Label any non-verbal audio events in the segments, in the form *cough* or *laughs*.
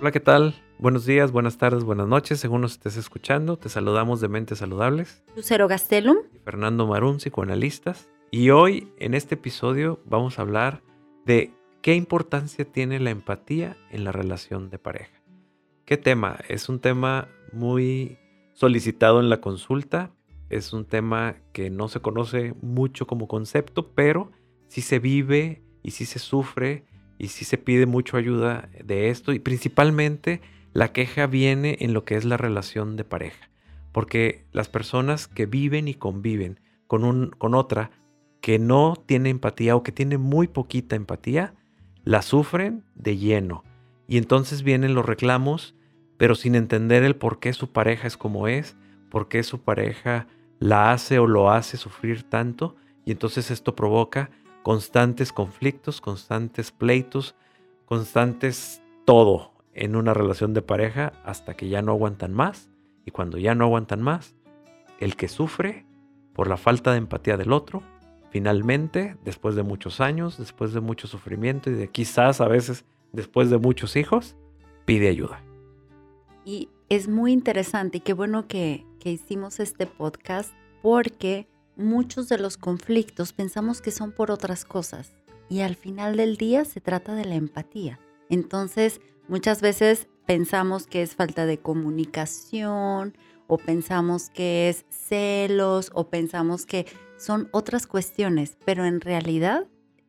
Hola, ¿qué tal? Buenos días, buenas tardes, buenas noches, según nos estés escuchando. Te saludamos de Mentes Saludables. Lucero Gastelum. Y Fernando Marún, psicoanalistas. Y hoy, en este episodio, vamos a hablar de qué importancia tiene la empatía en la relación de pareja. ¿Qué tema? Es un tema muy solicitado en la consulta. Es un tema que no se conoce mucho como concepto, pero sí se vive y sí se sufre y sí se pide mucho ayuda de esto y principalmente la queja viene en lo que es la relación de pareja, porque las personas que viven y conviven con, un, con otra que no tiene empatía o que tiene muy poquita empatía, la sufren de lleno. Y entonces vienen los reclamos, pero sin entender el por qué su pareja es como es, por qué su pareja la hace o lo hace sufrir tanto. Y entonces esto provoca constantes conflictos, constantes pleitos, constantes todo en una relación de pareja hasta que ya no aguantan más. Y cuando ya no aguantan más, el que sufre por la falta de empatía del otro, finalmente, después de muchos años, después de mucho sufrimiento y de quizás a veces después de muchos hijos, pide ayuda. Y es muy interesante y qué bueno que, que hicimos este podcast porque muchos de los conflictos pensamos que son por otras cosas y al final del día se trata de la empatía. Entonces, muchas veces pensamos que es falta de comunicación o pensamos que es celos o pensamos que son otras cuestiones, pero en realidad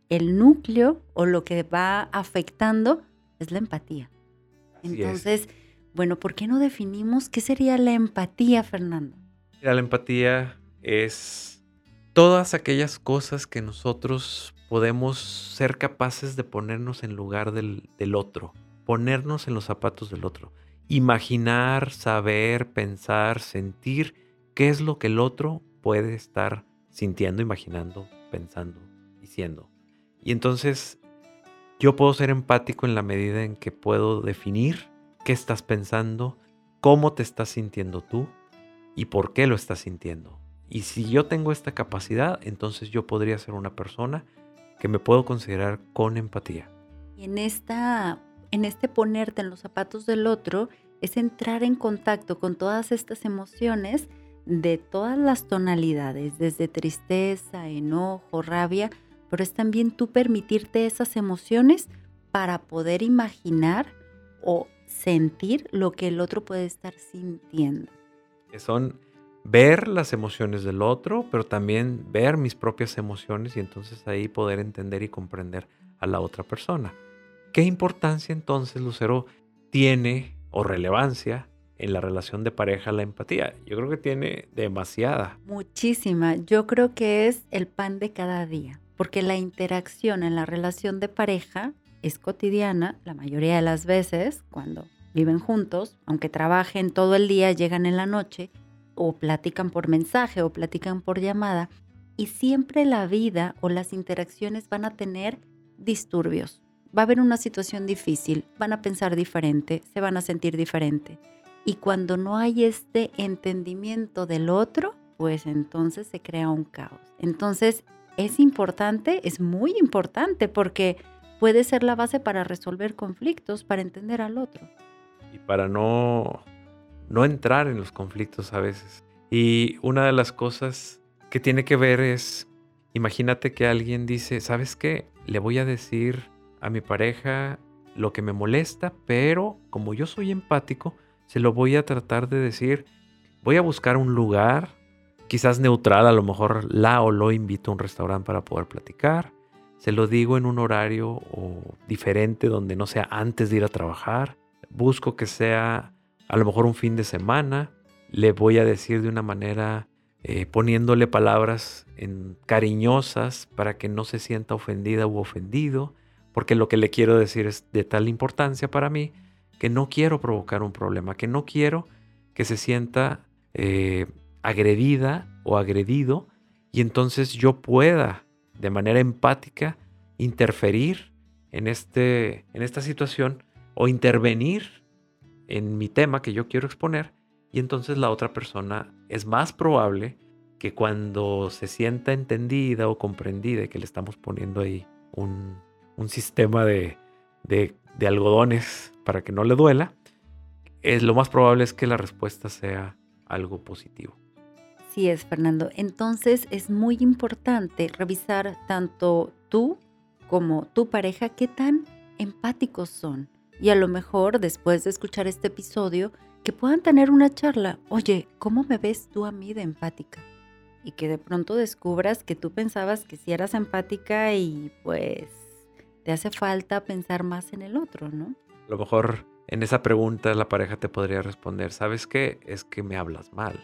el núcleo o lo que va afectando es la empatía. Entonces, bueno, ¿por qué no definimos qué sería la empatía, Fernando? La empatía es todas aquellas cosas que nosotros podemos ser capaces de ponernos en lugar del, otro, ponernos en los zapatos del otro, imaginar, saber, pensar, sentir qué es lo que el otro puede estar sintiendo, imaginando, pensando, diciendo. Y entonces yo puedo ser empático en la medida en que puedo definir qué estás pensando, cómo te estás sintiendo tú y por qué lo estás sintiendo. Y si yo tengo esta capacidad, entonces yo podría ser una persona que me puedo considerar con empatía. Y en, esta, en este ponerte en los zapatos del otro es entrar en contacto con todas estas emociones de todas las tonalidades, desde tristeza, enojo, rabia, pero es también tú permitirte esas emociones para poder imaginar o sentir lo que el otro puede estar sintiendo. Que son ver las emociones del otro, pero también ver mis propias emociones y entonces ahí poder entender y comprender a la otra persona. ¿Qué importancia entonces, Lucero, tiene o relevancia en la relación de pareja la empatía? Yo creo que tiene demasiada. Muchísima. Yo creo que es el pan de cada día, porque la interacción en la relación de pareja es cotidiana la mayoría de las veces cuando viven juntos, aunque trabajen todo el día, llegan en la noche o platican por mensaje o platican por llamada y siempre la vida o las interacciones van a tener disturbios. Va a haber una situación difícil, van a pensar diferente, se van a sentir diferente. Y cuando no hay este entendimiento del otro, pues entonces se crea un caos. Entonces es importante, es muy importante porque puede ser la base para resolver conflictos, para entender al otro. Y para no no entrar en los conflictos a veces. Y una de las cosas que tiene que ver es, imagínate que alguien dice, ¿sabes qué? Le voy a decir a mi pareja lo que me molesta, pero como yo soy empático, se lo voy a tratar de decir, voy a buscar un lugar, quizás neutral, a lo mejor la o lo invito a un restaurante para poder platicar, se lo digo en un horario o diferente donde no sea antes de ir a trabajar, busco que sea a lo mejor un fin de semana, le voy a decir de una manera eh, poniéndole palabras cariñosas para que no se sienta ofendida u ofendido, porque lo que le quiero decir es de tal importancia para mí que no quiero provocar un problema, que no quiero que se sienta eh, agredida o agredido y entonces yo pueda de manera empática interferir en, este, en esta situación o intervenir en mi tema que yo quiero exponer y entonces la otra persona es más probable que cuando se sienta entendida o comprendida que le estamos poniendo ahí un, sistema de, de algodones para que no le duela, es, lo más probable es que la respuesta sea algo positivo. Sí es, Fernando. Entonces es muy importante revisar tanto tú como tu pareja qué tan empáticos son. Y a lo mejor después de escuchar este episodio, que puedan tener una charla. Oye, ¿cómo me ves tú a mí de empática? Y que de pronto descubras que tú pensabas que si eras empática y pues te hace falta pensar más en el otro, ¿no? A lo mejor en esa pregunta la pareja te podría responder, ¿sabes qué? Es que me hablas mal.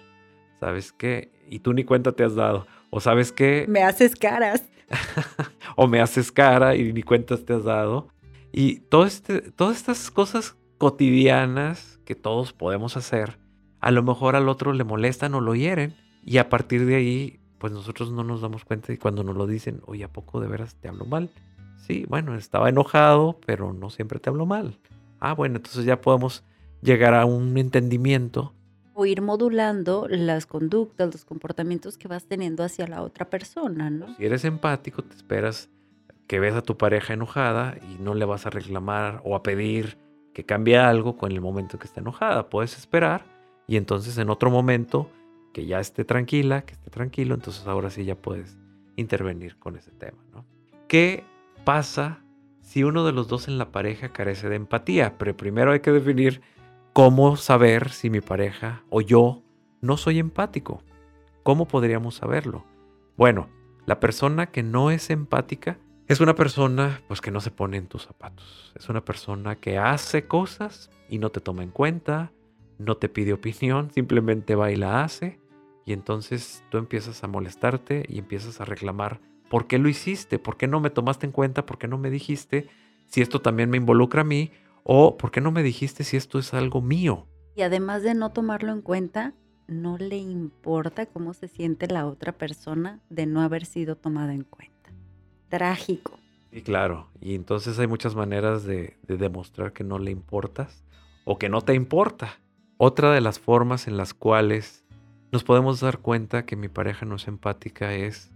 ¿Sabes qué? Y tú ni cuenta te has dado. O sabes qué? Me haces caras. *laughs* o me haces cara y ni cuentas te has dado. Y todo este, todas estas cosas cotidianas que todos podemos hacer, a lo mejor al otro le molestan o lo hieren. Y a partir de ahí, pues nosotros no nos damos cuenta y cuando nos lo dicen, oye, ¿a poco de veras te hablo mal? Sí, bueno, estaba enojado, pero no siempre te hablo mal. Ah, bueno, entonces ya podemos llegar a un entendimiento. O ir modulando las conductas, los comportamientos que vas teniendo hacia la otra persona, ¿no? Si eres empático, te esperas que ves a tu pareja enojada y no le vas a reclamar o a pedir que cambie algo con el momento que está enojada. Puedes esperar y entonces en otro momento que ya esté tranquila, que esté tranquilo, entonces ahora sí ya puedes intervenir con ese tema, ¿no? ¿Qué pasa si uno de los dos en la pareja carece de empatía? Pero primero hay que definir cómo saber si mi pareja o yo no soy empático. ¿Cómo podríamos saberlo? Bueno, la persona que no es empática es una persona pues que no se pone en tus zapatos. Es una persona que hace cosas y no te toma en cuenta, no te pide opinión, *laughs* simplemente va y la hace. Y entonces tú empiezas a molestarte y empiezas a reclamar por qué lo hiciste, por qué no me tomaste en cuenta, por qué no me dijiste si esto también me involucra a mí o por qué no me dijiste si esto es algo mío. Y además de no tomarlo en cuenta, no le importa cómo se siente la otra persona de no haber sido tomada en cuenta trágico. Sí, claro. Y entonces hay muchas maneras de, demostrar que no le importas o que no te importa. Otra de las formas en las cuales nos podemos dar cuenta que mi pareja no es empática es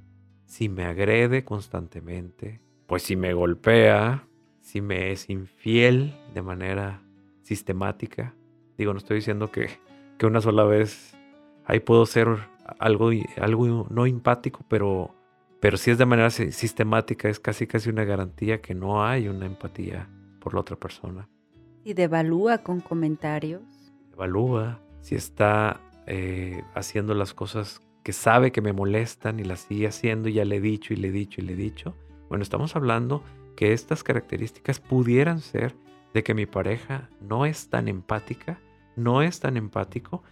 si me agrede constantemente, pues si me golpea, si me es infiel de manera sistemática. Digo, no estoy diciendo que, que una sola vez ahí puedo ser algo, algo no empático, pero pero si es de manera sistemática, es casi casi una garantía que no hay una empatía por la otra persona. Y devalúa con comentarios. Evalúa si está eh, haciendo las cosas que sabe que me molestan y las sigue haciendo y ya le he dicho y le he dicho y le he dicho. Bueno, estamos hablando que estas características pudieran ser de que mi pareja no es tan empática, no es tan empático,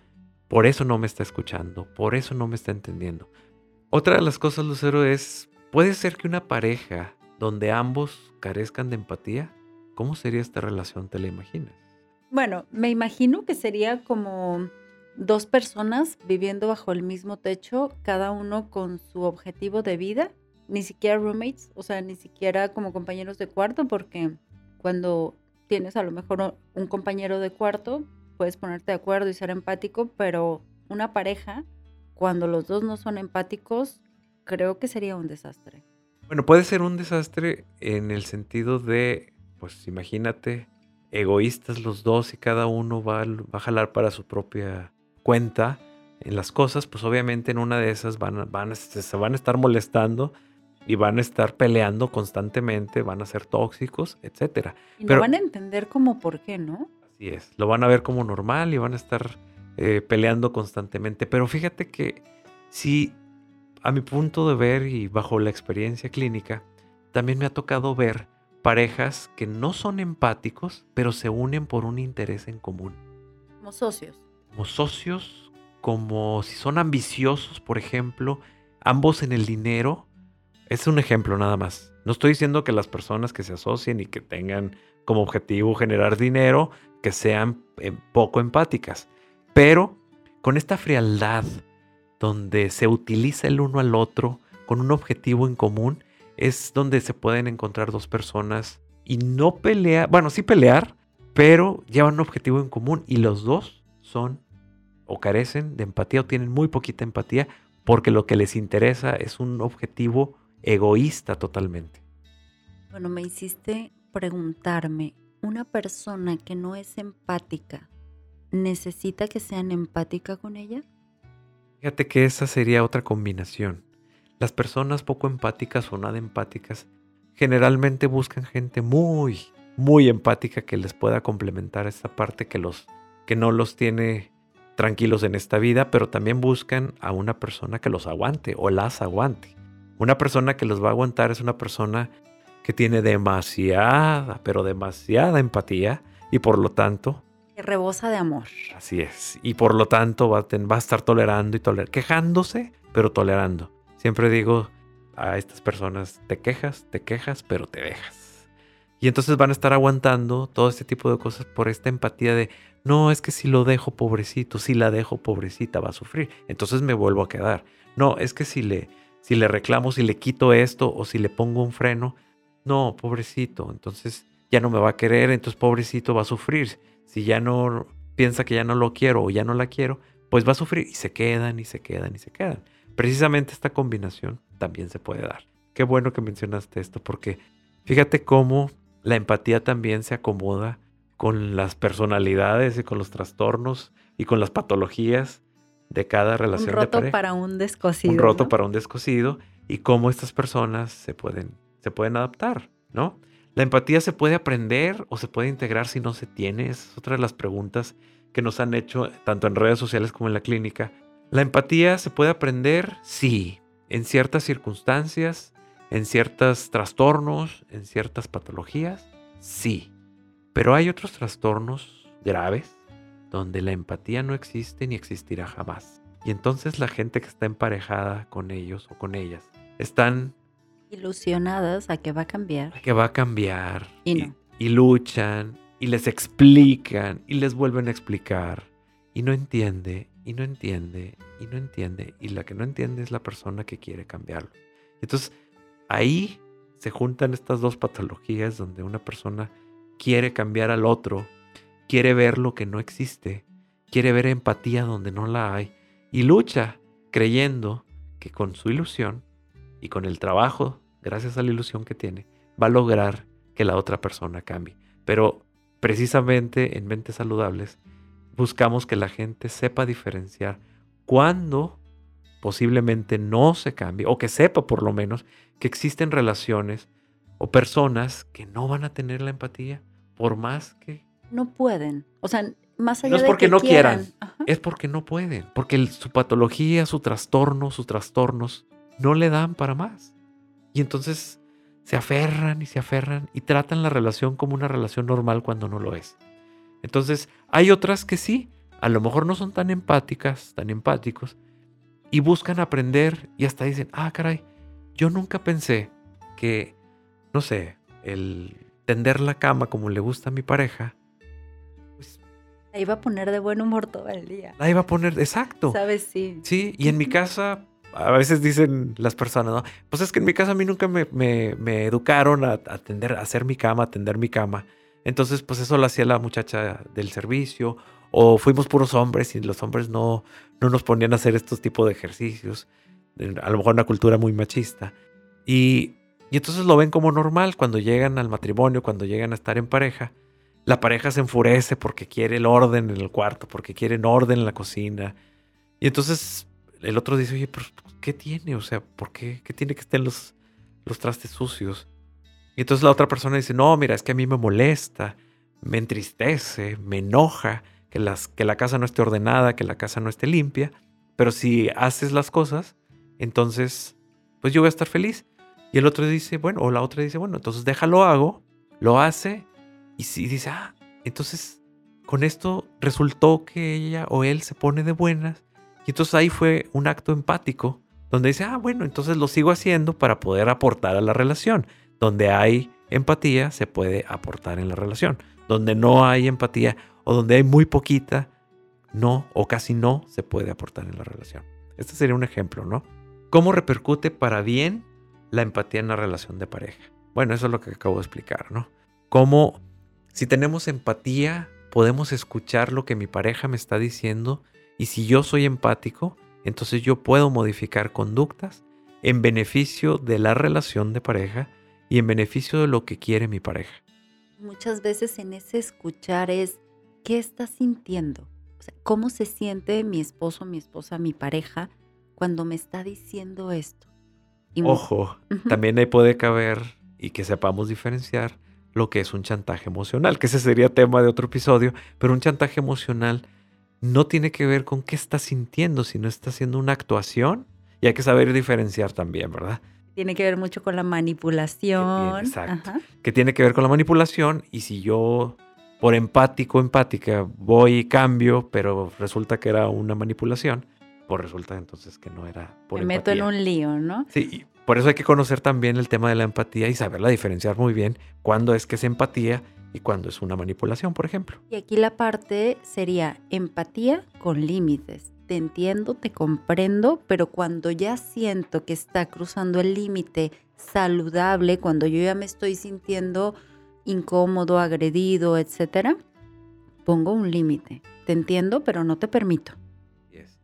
por eso no me está escuchando, por eso no me está entendiendo. Otra de las cosas, Lucero, es, puede ser que una pareja donde ambos carezcan de empatía, ¿cómo sería esta relación? ¿Te la imaginas? Bueno, me imagino que sería como dos personas viviendo bajo el mismo techo, cada uno con su objetivo de vida, ni siquiera roommates, o sea, ni siquiera como compañeros de cuarto, porque cuando tienes a lo mejor un compañero de cuarto, puedes ponerte de acuerdo y ser empático, pero una pareja cuando los dos no son empáticos, creo que sería un desastre. Bueno, puede ser un desastre en el sentido de, pues imagínate, egoístas los dos y cada uno va, a jalar para su propia cuenta en las cosas, pues obviamente en una de esas van, van, se van a estar molestando y van a estar peleando constantemente, van a ser tóxicos, etc. Y no van a entender como por qué, ¿no? Así es, lo van a ver como normal y van a estar eh, peleando constantemente. Pero fíjate que si a mi punto de ver y bajo la experiencia clínica, también me ha tocado ver parejas que no son empáticos, pero se unen por un interés en común. Como socios. Como socios, como si son ambiciosos, por ejemplo, ambos en el dinero. Es un ejemplo nada más. No estoy diciendo que las personas que se asocien y que tengan como objetivo generar dinero, que sean eh, poco empáticas. Pero con esta frialdad donde se utiliza el uno al otro con un objetivo en común, es donde se pueden encontrar dos personas y no pelear, bueno, sí pelear, pero llevan un objetivo en común y los dos son o carecen de empatía o tienen muy poquita empatía porque lo que les interesa es un objetivo egoísta totalmente. Bueno, me hiciste preguntarme, una persona que no es empática necesita que sean empática con ella? Fíjate que esa sería otra combinación. Las personas poco empáticas o nada empáticas generalmente buscan gente muy, muy empática que les pueda complementar esta parte que los que no los tiene tranquilos en esta vida, pero también buscan a una persona que los aguante o las aguante. Una persona que los va a aguantar es una persona que tiene demasiada, pero demasiada empatía y por lo tanto... Rebosa de amor. Así es. Y por lo tanto va a, va a estar tolerando y tolerando, quejándose, pero tolerando. Siempre digo a estas personas, te quejas, te quejas, pero te dejas. Y entonces van a estar aguantando todo este tipo de cosas por esta empatía de, no, es que si lo dejo pobrecito, si la dejo pobrecita va a sufrir, entonces me vuelvo a quedar. No, es que si le, si le reclamo, si le quito esto o si le pongo un freno, no, pobrecito, entonces ya no me va a querer, entonces pobrecito va a sufrir. Si ya no piensa que ya no lo quiero o ya no la quiero, pues va a sufrir y se quedan y se quedan y se quedan. Precisamente esta combinación también se puede dar. Qué bueno que mencionaste esto porque fíjate cómo la empatía también se acomoda con las personalidades y con los trastornos y con las patologías de cada relación. Un roto de para un descosido. Un roto para un descosido y cómo estas personas se pueden, se pueden adaptar, ¿no? La empatía se puede aprender o se puede integrar si no se tiene. es otra de las preguntas que nos han hecho tanto en redes sociales como en la clínica. ¿La empatía se puede aprender? Sí, en ciertas circunstancias, en ciertos trastornos, en ciertas patologías, sí. Pero hay otros trastornos graves donde la empatía no existe ni existirá jamás. Y entonces la gente que está emparejada con ellos o con ellas están ilusionadas a que va a cambiar. A que va a cambiar. Y no. Y, luchan y les explican y les vuelven a explicar. Y no entiende, y no entiende, y no entiende. Y la que no entiende es la persona que quiere cambiarlo. Entonces ahí se juntan estas dos patologías donde una persona quiere cambiar al otro, quiere ver lo que no existe, quiere ver empatía donde no la hay y lucha creyendo que con su ilusión y con el trabajo, gracias a la ilusión que tiene, va a lograr que la otra persona cambie. Pero precisamente en mentes saludables buscamos que la gente sepa diferenciar cuándo posiblemente no se cambie, o que sepa por lo menos que existen relaciones o personas que no van a tener la empatía por más que... No pueden. O sea, más allá no es de porque que no quieran, quieran, es porque no pueden, porque su patología, su trastorno, sus trastornos no le dan para más. Y entonces se aferran y se aferran y tratan la relación como una relación normal cuando no lo es. Entonces, hay otras que sí, a lo mejor no son tan empáticas, tan empáticos, y buscan aprender y hasta dicen, ah, caray, yo nunca pensé que, no sé, el tender la cama como le gusta a mi pareja, pues La iba a poner de buen humor todo el día. la iba a poner, exacto. ¿Sabes? Sí. Sí, y en mi casa, a veces dicen las personas, ¿no? Pues es que en mi casa a mí nunca me, educaron a, a tender, a hacer mi cama, a tender mi cama. Entonces, pues eso lo hacía la muchacha del servicio. O fuimos puros hombres y los hombres no, no nos ponían a hacer estos tipos de ejercicios. A lo mejor una cultura muy machista. Y, y entonces lo ven como normal cuando llegan al matrimonio, cuando llegan a estar en pareja. La pareja se enfurece porque quiere el orden en el cuarto, porque quieren orden en la cocina. Y entonces el otro dice, oye, pero ¿qué tiene? O sea, ¿por qué? ¿Qué tiene que estén los, los trastes sucios? Y entonces la otra persona dice, no, mira, es que a mí me molesta, me entristece, me enoja que, las, que la casa no esté ordenada, que la casa no esté limpia. Pero si haces las cosas, entonces, pues yo voy a estar feliz. Y el otro dice, bueno, o la otra dice, bueno, entonces déjalo hago, lo hace, y si dice, ah, entonces con esto resultó que ella o él se pone de buenas. Y entonces ahí fue un acto empático, donde dice, ah, bueno, entonces lo sigo haciendo para poder aportar a la relación. Donde hay empatía, se puede aportar en la relación. Donde no hay empatía o donde hay muy poquita, no o casi no se puede aportar en la relación. Este sería un ejemplo, ¿no? ¿Cómo repercute para bien la empatía en la relación de pareja? Bueno, eso es lo que acabo de explicar, ¿no? Cómo si tenemos empatía, podemos escuchar lo que mi pareja me está diciendo y si yo soy empático, entonces yo puedo modificar conductas en beneficio de la relación de pareja y en beneficio de lo que quiere mi pareja. Muchas veces en ese escuchar es, ¿qué estás sintiendo? O sea, ¿cómo se siente mi esposo, mi esposa, mi pareja cuando me está diciendo esto? Ojo, también ahí puede caber y que sepamos diferenciar lo que es un chantaje emocional, que ese sería tema de otro episodio, pero un chantaje emocional no tiene que ver con qué está sintiendo, sino está haciendo una actuación y hay que saber diferenciar también, ¿verdad? Tiene que ver mucho con la manipulación. exacto. Que tiene que ver con la manipulación y si yo por empático, empática, voy y cambio, pero resulta que era una manipulación, pues resulta entonces que no era por Me meto en un lío, ¿no? Sí, por eso hay que conocer también el tema de la empatía y saberla diferenciar muy bien cuándo es que es empatía y cuándo es una manipulación, por ejemplo. Y aquí la parte sería empatía con límites. Te entiendo, te comprendo, pero cuando ya siento que está cruzando el límite saludable, cuando yo ya me estoy sintiendo incómodo, agredido, etcétera, pongo un límite. Te entiendo, pero no te permito.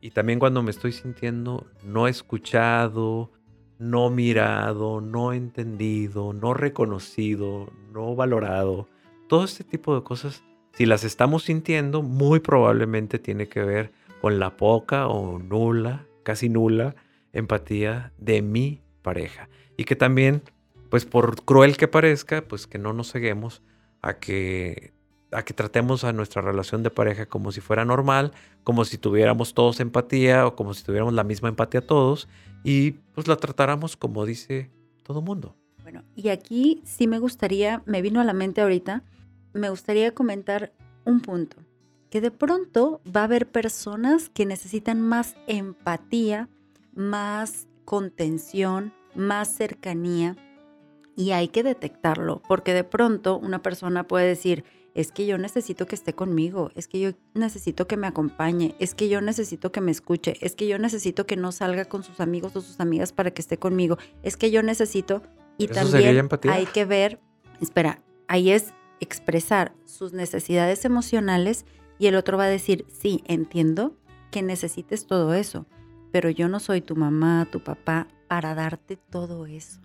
Y también cuando me estoy sintiendo no escuchado, no mirado, no entendido, no reconocido, no valorado, todo este tipo de cosas, si las estamos sintiendo, muy probablemente tiene que ver con la poca o nula, casi nula empatía de mi pareja. Y que también, pues por cruel que parezca, pues que no nos ceguemos a que a que tratemos a nuestra relación de pareja como si fuera normal, como si tuviéramos todos empatía o como si tuviéramos la misma empatía todos y pues la tratáramos como dice todo mundo. Bueno, y aquí sí me gustaría, me vino a la mente ahorita, me gustaría comentar un punto, que de pronto va a haber personas que necesitan más empatía, más contención, más cercanía y hay que detectarlo, porque de pronto una persona puede decir, es que yo necesito que esté conmigo, es que yo necesito que me acompañe, es que yo necesito que me escuche, es que yo necesito que no salga con sus amigos o sus amigas para que esté conmigo, es que yo necesito y también hay que ver, espera, ahí es expresar sus necesidades emocionales y el otro va a decir, sí, entiendo que necesites todo eso, pero yo no soy tu mamá, tu papá para darte todo eso.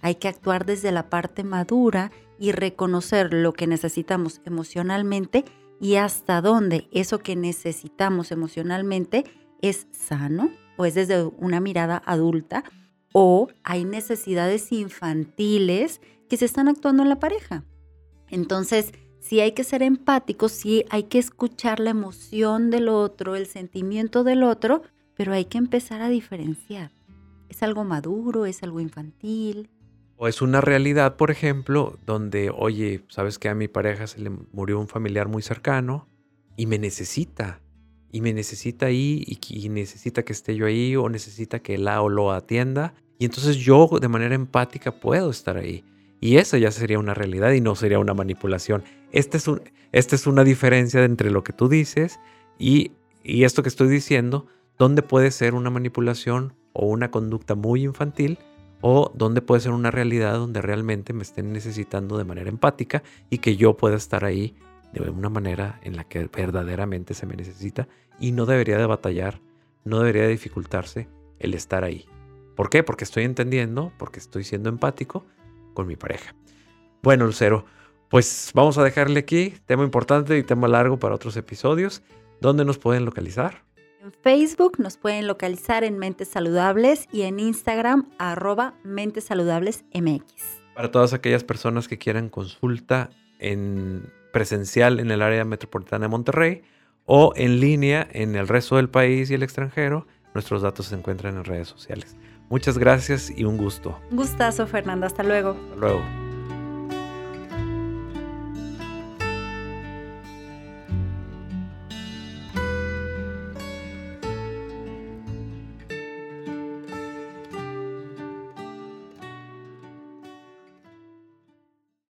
Hay que actuar desde la parte madura y reconocer lo que necesitamos emocionalmente y hasta dónde eso que necesitamos emocionalmente es sano o es desde una mirada adulta o hay necesidades infantiles que se están actuando en la pareja. Entonces, sí hay que ser empáticos, sí hay que escuchar la emoción del otro, el sentimiento del otro, pero hay que empezar a diferenciar. ¿Es algo maduro? ¿Es algo infantil? O es una realidad, por ejemplo, donde, oye, sabes que a mi pareja se le murió un familiar muy cercano y me necesita. Y me necesita ahí y, necesita que esté yo ahí o necesita que la o lo atienda. Y entonces yo de manera empática puedo estar ahí. Y eso ya sería una realidad y no sería una manipulación. Esta es, un, esta es una diferencia entre lo que tú dices y, y esto que estoy diciendo, donde puede ser una manipulación o una conducta muy infantil o donde puede ser una realidad donde realmente me estén necesitando de manera empática y que yo pueda estar ahí de una manera en la que verdaderamente se me necesita y no debería de batallar, no debería de dificultarse el estar ahí. ¿Por qué? Porque estoy entendiendo, porque estoy siendo empático con mi pareja. Bueno, Lucero, pues vamos a dejarle aquí, tema importante y tema largo para otros episodios. ¿Dónde nos pueden localizar? En Facebook nos pueden localizar en Mentes Saludables y en Instagram arroba Mentes Saludables MX. Para todas aquellas personas que quieran consulta en presencial en el área metropolitana de Monterrey o en línea en el resto del país y el extranjero, nuestros datos se encuentran en redes sociales. Muchas gracias y un gusto. Gustazo, Fernanda. Hasta luego. Hasta luego.